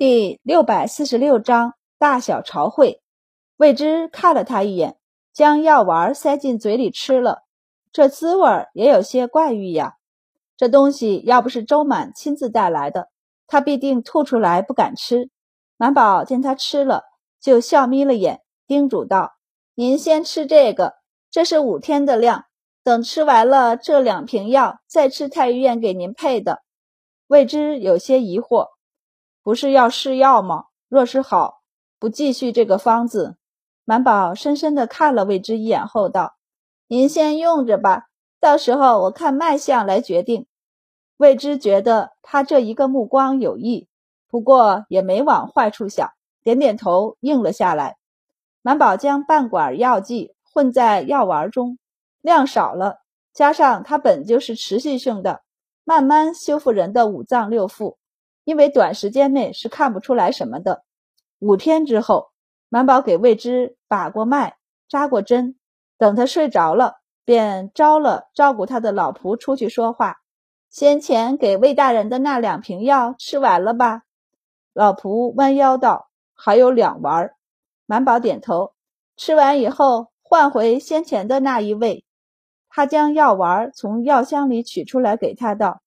第六百四十六章大小朝会。魏之看了他一眼，将药丸塞进嘴里吃了。这滋味也有些怪异呀。这东西要不是周满亲自带来的，他必定吐出来不敢吃。满宝见他吃了，就笑眯了眼，叮嘱道：“您先吃这个，这是五天的量。等吃完了这两瓶药，再吃太医院给您配的。”魏之有些疑惑。不是要试药吗？若是好，不继续这个方子。满宝深深地看了魏之一眼后道：“您先用着吧，到时候我看脉象来决定。”魏之觉得他这一个目光有意，不过也没往坏处想，点点头应了下来。满宝将半管药剂混在药丸中，量少了，加上它本就是持续性的，慢慢修复人的五脏六腑。因为短时间内是看不出来什么的。五天之后，满宝给魏之把过脉、扎过针，等他睡着了，便招了照顾他的老仆出去说话。先前给魏大人的那两瓶药吃完了吧？老仆弯腰道：“还有两丸。”满宝点头。吃完以后，换回先前的那一位。他将药丸从药箱里取出来，给他道：“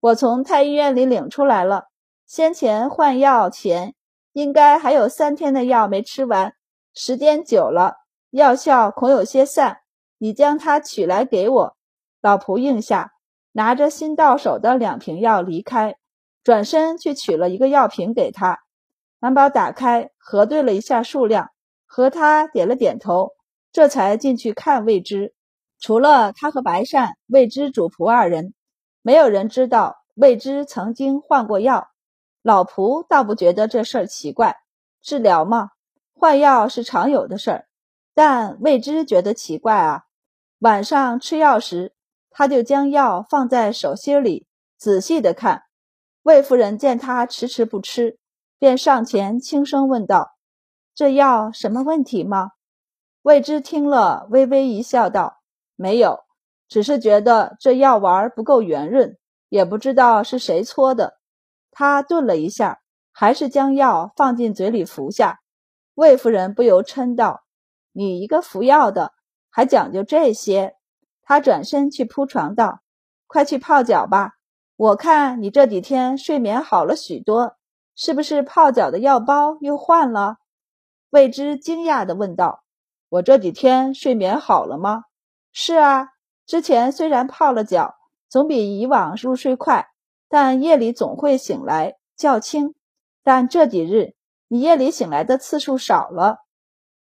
我从太医院里领出来了。”先前换药前，应该还有三天的药没吃完，时间久了，药效恐有些散。你将它取来给我。老仆应下，拿着新到手的两瓶药离开，转身去取了一个药瓶给他。蓝宝打开，核对了一下数量，和他点了点头，这才进去看未知。除了他和白善、未知主仆二人，没有人知道未知曾经换过药。老仆倒不觉得这事儿奇怪，治疗嘛，换药是常有的事儿。但未知觉得奇怪啊。晚上吃药时，他就将药放在手心里，仔细的看。魏夫人见他迟迟不吃，便上前轻声问道：“这药什么问题吗？”魏之听了，微微一笑，道：“没有，只是觉得这药丸不够圆润，也不知道是谁搓的。”他顿了一下，还是将药放进嘴里服下。魏夫人不由嗔道：“你一个服药的，还讲究这些？”他转身去铺床道：“快去泡脚吧，我看你这几天睡眠好了许多，是不是泡脚的药包又换了？”魏之惊讶地问道：“我这几天睡眠好了吗？”“是啊，之前虽然泡了脚，总比以往入睡快。”但夜里总会醒来较轻，但这几日你夜里醒来的次数少了。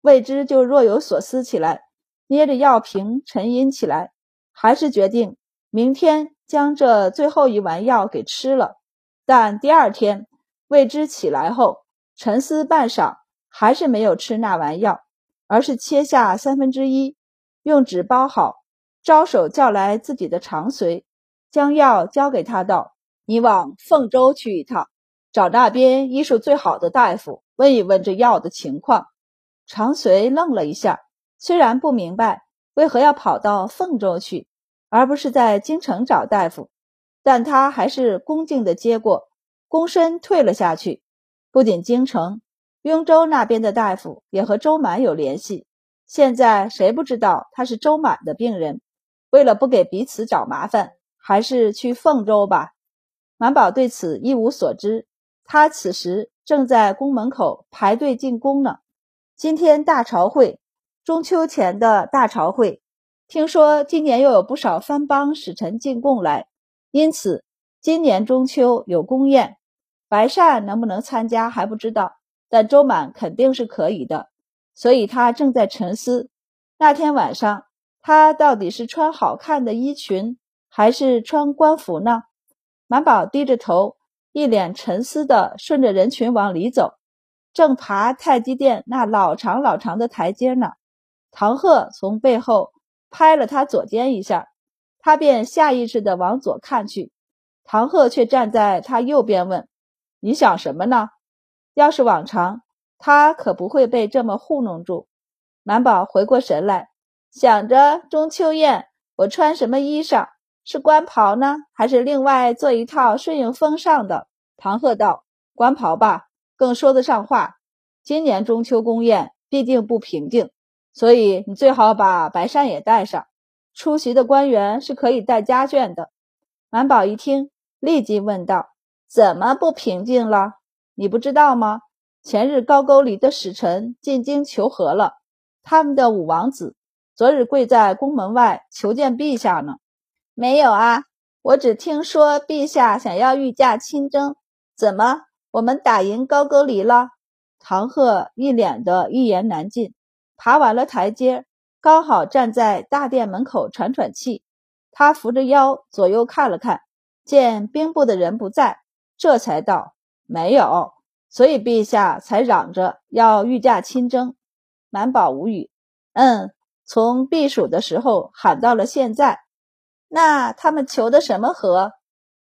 未知就若有所思起来，捏着药瓶沉吟起来，还是决定明天将这最后一丸药给吃了。但第二天未知起来后沉思半晌，还是没有吃那丸药，而是切下三分之一，用纸包好，招手叫来自己的长随，将药交给他道。你往凤州去一趟，找那边医术最好的大夫问一问这药的情况。常随愣了一下，虽然不明白为何要跑到凤州去，而不是在京城找大夫，但他还是恭敬地接过，躬身退了下去。不仅京城，雍州那边的大夫也和周满有联系。现在谁不知道他是周满的病人？为了不给彼此找麻烦，还是去凤州吧。满宝对此一无所知，他此时正在宫门口排队进宫呢。今天大朝会，中秋前的大朝会，听说今年又有不少藩邦使臣进贡来，因此今年中秋有宫宴。白善能不能参加还不知道，但周满肯定是可以的，所以他正在沉思，那天晚上他到底是穿好看的衣裙，还是穿官服呢？满宝低着头，一脸沉思的顺着人群往里走，正爬太极殿那老长老长的台阶呢。唐鹤从背后拍了他左肩一下，他便下意识的往左看去。唐鹤却站在他右边问：“你想什么呢？”要是往常，他可不会被这么糊弄住。满宝回过神来，想着中秋宴，我穿什么衣裳？是官袍呢，还是另外做一套顺应风尚的？唐鹤道：“官袍吧。”更说得上话。今年中秋宫宴必定不平静，所以你最好把白衫也带上。出席的官员是可以带家眷的。满宝一听，立即问道：“怎么不平静了？你不知道吗？前日高句丽的使臣进京求和了，他们的五王子昨日跪在宫门外求见陛下呢。”“没有啊，我只听说陛下想要御驾亲征。怎么，我们打赢高句丽了？”唐鹤一脸的一言难尽，爬完了台阶，刚好站在大殿门口喘喘气。他扶着腰左右看了看，见兵部的人不在，这才道：“没有，所以陛下才嚷着要御驾亲征。”满宝无语。嗯，从避暑的时候喊到了现在，那他们求的什么和？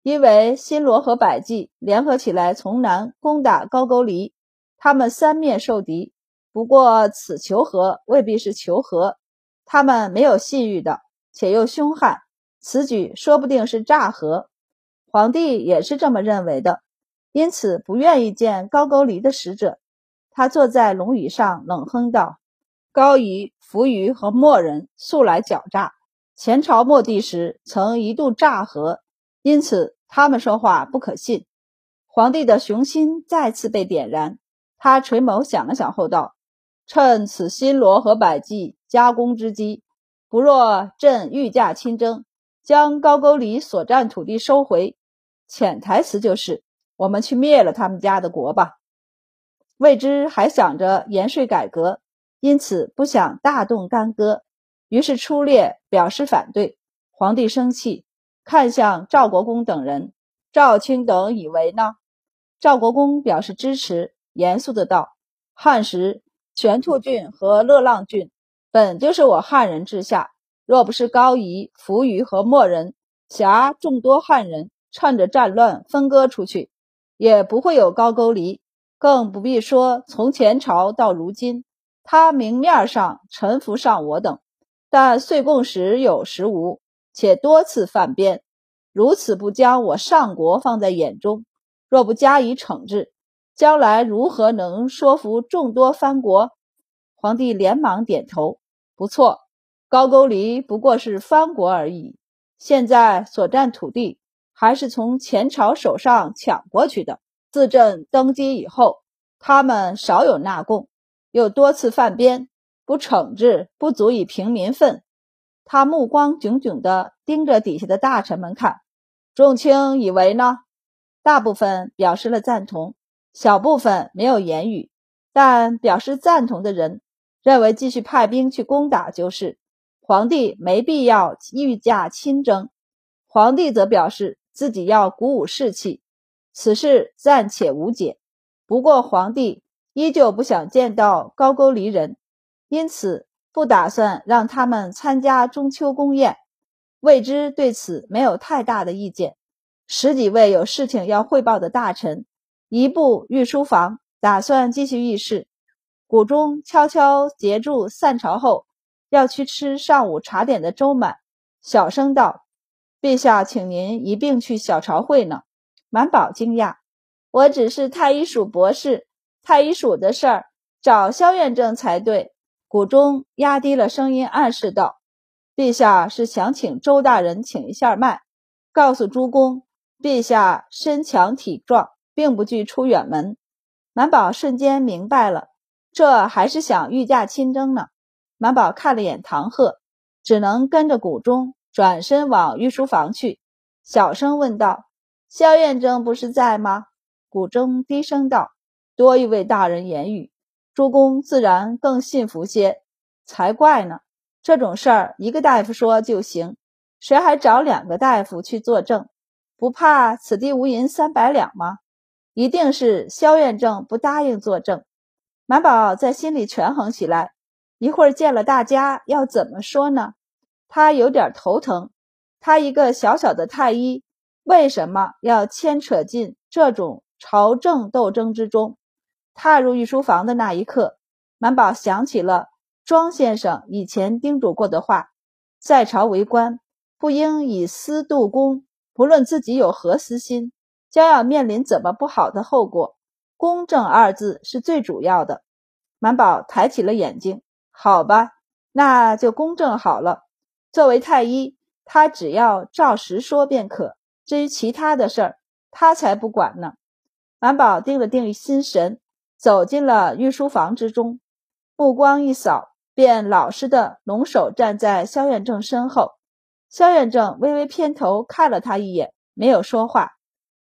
因为新罗和百济联合起来从南攻打高句丽。他们三面受敌，不过此求和未必是求和，他们没有信誉的，且又凶悍，此举说不定是诈和。皇帝也是这么认为的，因此不愿意见高句丽的使者。他坐在龙椅上，冷哼道：“高仪、扶余和莫人素来狡诈，前朝末帝时曾一度诈和，因此他们说话不可信。”皇帝的雄心再次被点燃。他垂眸想了想后道：“趁此新罗和百济加工之机，不若朕御驾亲征，将高句丽所占土地收回。潜台词就是，我们去灭了他们家的国吧。未知还想着盐税改革，因此不想大动干戈，于是出列表示反对。皇帝生气，看向赵国公等人，赵卿等以为呢？赵国公表示支持。”严肃的道：“汉时，玄兔郡和乐浪郡本就是我汉人治下，若不是高仪、扶余和莫人挟众多汉人，趁着战乱分割出去，也不会有高句丽。更不必说从前朝到如今，他明面上臣服上我等，但岁贡时有时无，且多次犯边，如此不将我上国放在眼中，若不加以惩治。”将来如何能说服众多藩国？皇帝连忙点头，不错，高句丽不过是藩国而已。现在所占土地还是从前朝手上抢过去的。自朕登基以后，他们少有纳贡，又多次犯边，不惩治，不足以平民愤。他目光炯炯地盯着底下的大臣们看。众卿以为呢？大部分表示了赞同。小部分没有言语，但表示赞同的人认为继续派兵去攻打就是。皇帝没必要御驾亲征，皇帝则表示自己要鼓舞士气，此事暂且无解。不过皇帝依旧不想见到高句丽人，因此不打算让他们参加中秋宫宴。未知对此没有太大的意见。十几位有事情要汇报的大臣。一步御书房，打算继续议事。谷中悄悄截住散朝后要去吃上午茶点的周满，小声道：“陛下，请您一并去小朝会呢。”满宝惊讶：“我只是太医署博士，太医署的事儿找萧院正才对。”谷中压低了声音暗示道：“陛下是想请周大人请一下脉，告诉诸公，陛下身强体壮。”并不惧出远门，满宝瞬间明白了，这还是想御驾亲征呢。满宝看了眼唐鹤，只能跟着谷中转身往御书房去，小声问道：“萧院征不是在吗？”谷中低声道：“多一位大人言语，诸公自然更信服些。才怪呢！这种事儿一个大夫说就行，谁还找两个大夫去作证？不怕此地无银三百两吗？”一定是萧院正不答应作证，满宝在心里权衡起来。一会儿见了大家要怎么说呢？他有点头疼。他一个小小的太医，为什么要牵扯进这种朝政斗争之中？踏入御书房的那一刻，满宝想起了庄先生以前叮嘱过的话：在朝为官，不应以私度公，不论自己有何私心。将要面临怎么不好的后果？公正二字是最主要的。满宝抬起了眼睛，好吧，那就公正好了。作为太医，他只要照实说便可。至于其他的事儿，他才不管呢。满宝定了定心神，走进了御书房之中，目光一扫，便老实的龙首站在萧远正身后。萧远正微微偏头看了他一眼，没有说话。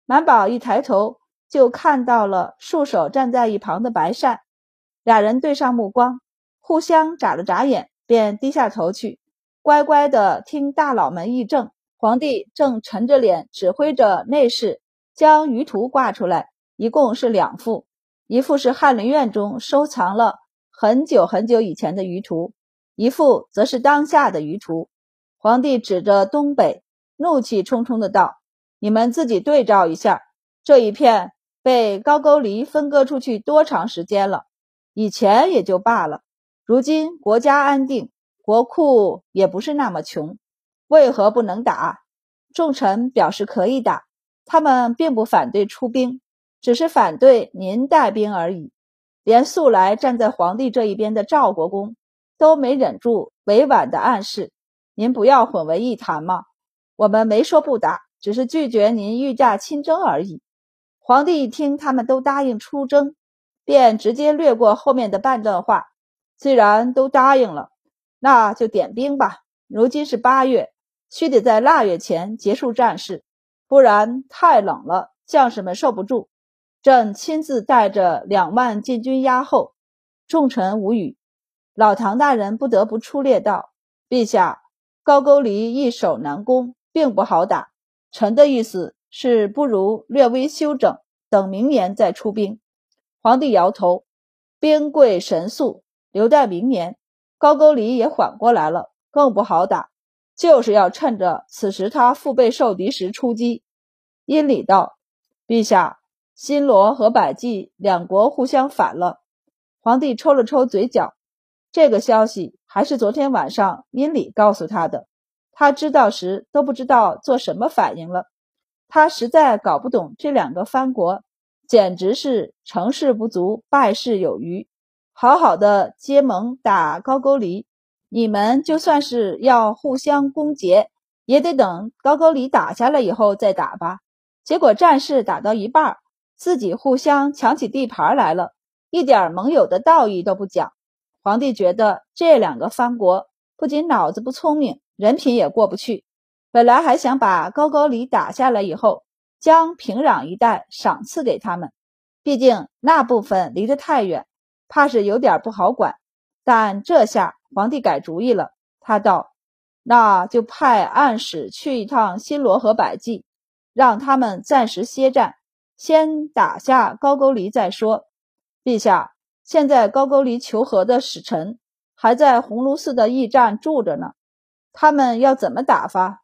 满宝一抬头，就看到了束手站在一旁的白善，俩人对上目光，互相眨了眨眼，便低下头去，乖乖的听大佬们议政。皇帝正沉着脸指挥着内侍将舆图挂出来。一共是两幅，一幅是翰林院中收藏了很久很久以前的舆图，一幅则是当下的舆图。皇帝指着东北，怒气冲冲的道：“你们自己对照一下，这一片被高句丽分割出去多长时间了？以前也就罢了，如今国家安定，国库也不是那么穷，为何不能打？”众臣表示可以打，他们并不反对出兵。只是反对您带兵而已，连素来站在皇帝这一边的赵国公都没忍住委婉的暗示：“您不要混为一谈嘛。”我们没说不打，只是拒绝您御驾亲征而已。皇帝一听他们都答应出征，便直接略过后面的半段话：“既然都答应了，那就点兵吧。如今是八月，须得在腊月前结束战事，不然太冷了，将士们受不住。”朕亲自带着两万禁军压后，众臣无语。老唐大人不得不出列道：“陛下，高句丽易守难攻，并不好打。臣的意思是，不如略微休整，等明年再出兵。”皇帝摇头：“兵贵神速，留待明年，高句丽也缓过来了，更不好打。就是要趁着此时他腹背受敌时出击。”殷礼道：“陛下。”新罗和百济两国互相反了，皇帝抽了抽嘴角。这个消息还是昨天晚上殷礼告诉他的，他知道时都不知道做什么反应了。他实在搞不懂这两个藩国，简直是成事不足败事有余。好好的结盟打高句丽，你们就算是要互相攻讦，也得等高句丽打下来以后再打吧。结果战事打到一半。自己互相抢起地盘来了，一点盟友的道义都不讲。皇帝觉得这两个藩国不仅脑子不聪明，人品也过不去。本来还想把高句丽打下来以后，将平壤一带赏赐给他们，毕竟那部分离得太远，怕是有点不好管。但这下皇帝改主意了，他道：“那就派暗使去一趟新罗和百济，让他们暂时歇战。”先打下高句丽再说，陛下，现在高句丽求和的使臣还在鸿胪寺的驿站住着呢。他们要怎么打发？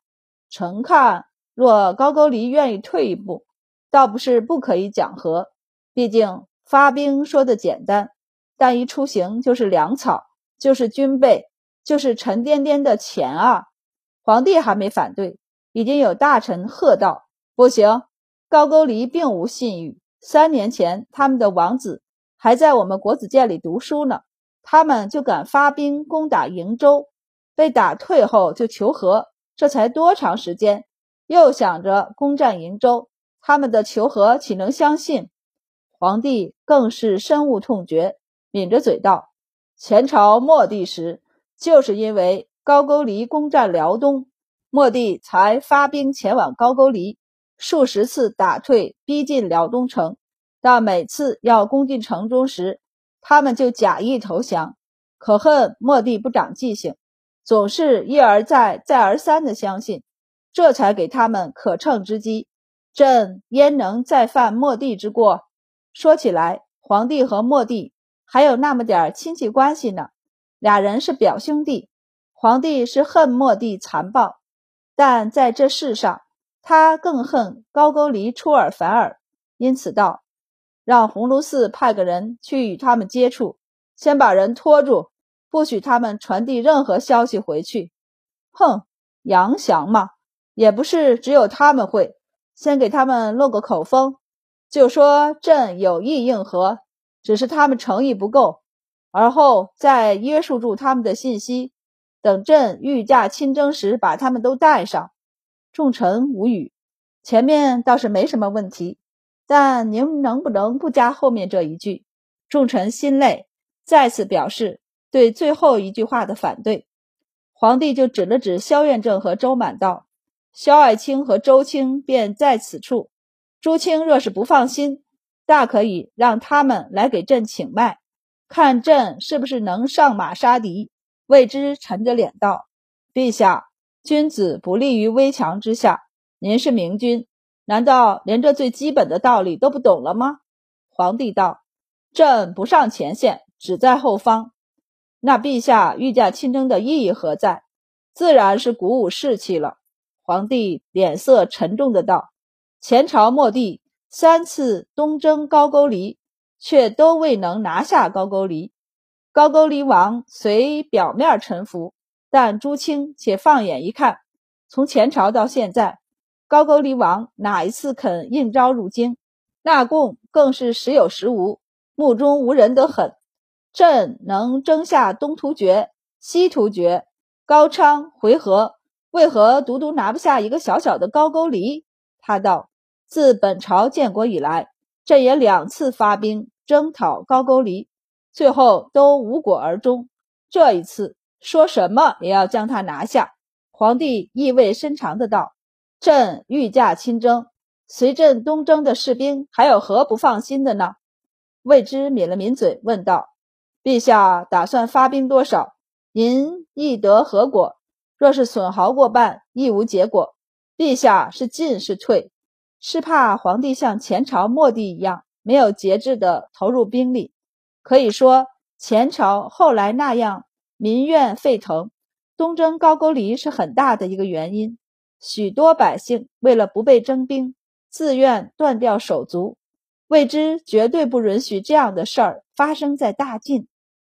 臣看，若高句丽愿意退一步，倒不是不可以讲和。毕竟发兵说的简单，但一出行就是粮草，就是军备，就是沉甸甸的钱啊！皇帝还没反对，已经有大臣喝道：“不行！”高句丽并无信誉。三年前，他们的王子还在我们国子监里读书呢，他们就敢发兵攻打瀛州，被打退后就求和，这才多长时间？又想着攻占瀛州，他们的求和岂能相信？皇帝更是深恶痛绝，抿着嘴道：“前朝末帝时，就是因为高句丽攻占辽东，末帝才发兵前往高句丽。”数十次打退、逼近辽东城，但每次要攻进城中时，他们就假意投降。可恨末帝不长记性，总是一而再、再而三的相信，这才给他们可乘之机。朕焉能再犯末帝之过？说起来，皇帝和末帝还有那么点亲戚关系呢，俩人是表兄弟。皇帝是恨末帝残暴，但在这世上。他更恨高句丽出尔反尔，因此道：“让鸿胪寺派个人去与他们接触，先把人拖住，不许他们传递任何消息回去。”哼，杨祥嘛，也不是只有他们会，先给他们落个口风。就说朕有意应和，只是他们诚意不够，而后再约束住他们的信息，等朕御驾亲征时把他们都带上。众臣无语。前面倒是没什么问题，但您能不能不加后面这一句？众臣心累，再次表示对最后一句话的反对。皇帝就指了指萧院正和周满道：“萧爱卿和周卿便在此处。朱清若是不放心，大可以让他们来给朕请脉，看朕是不是能上马杀敌。”魏之沉着脸道：“陛下，君子不立于危墙之下。”您是明君，难道连这最基本的道理都不懂了吗？皇帝道：“朕不上前线，只在后方。那陛下御驾亲征的意义何在？自然是鼓舞士气了。”皇帝脸色沉重的道：“前朝末帝三次东征高句丽，却都未能拿下高句丽。高句丽王虽表面臣服，但朱清且放眼一看，从前朝到现在。”高句丽王哪一次肯应召入京？纳贡更是时有时无，目中无人得很。朕能征下东突厥、西突厥、高昌、回纥，为何独独拿不下一个小小的高句丽？他道：“自本朝建国以来，朕也两次发兵征讨高句丽，最后都无果而终。这一次，说什么也要将他拿下。”皇帝意味深长的道。朕御驾亲征，随朕东征的士兵还有何不放心的呢？魏之抿了抿嘴，问道：“陛下打算发兵多少？您意得何果？若是损耗过半，亦无结果。陛下是进是退？是怕皇帝像前朝末帝一样，没有节制的投入兵力？可以说，前朝后来那样民怨沸腾，东征高句丽是很大的一个原因。”许多百姓为了不被征兵，自愿断掉手足，未知绝对不允许这样的事儿发生在大晋。